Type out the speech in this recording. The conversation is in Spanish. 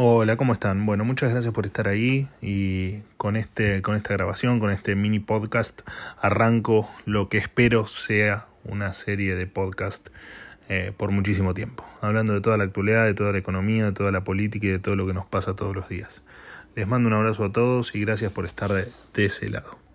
Hola, ¿cómo están? Bueno, muchas gracias por estar ahí y con, este, con esta grabación, con este mini podcast, arranco lo que espero sea una serie de podcast eh, por muchísimo tiempo, hablando de toda la actualidad, de toda la economía, de toda la política y de todo lo que nos pasa todos los días. Les mando un abrazo a todos y gracias por estar de ese lado.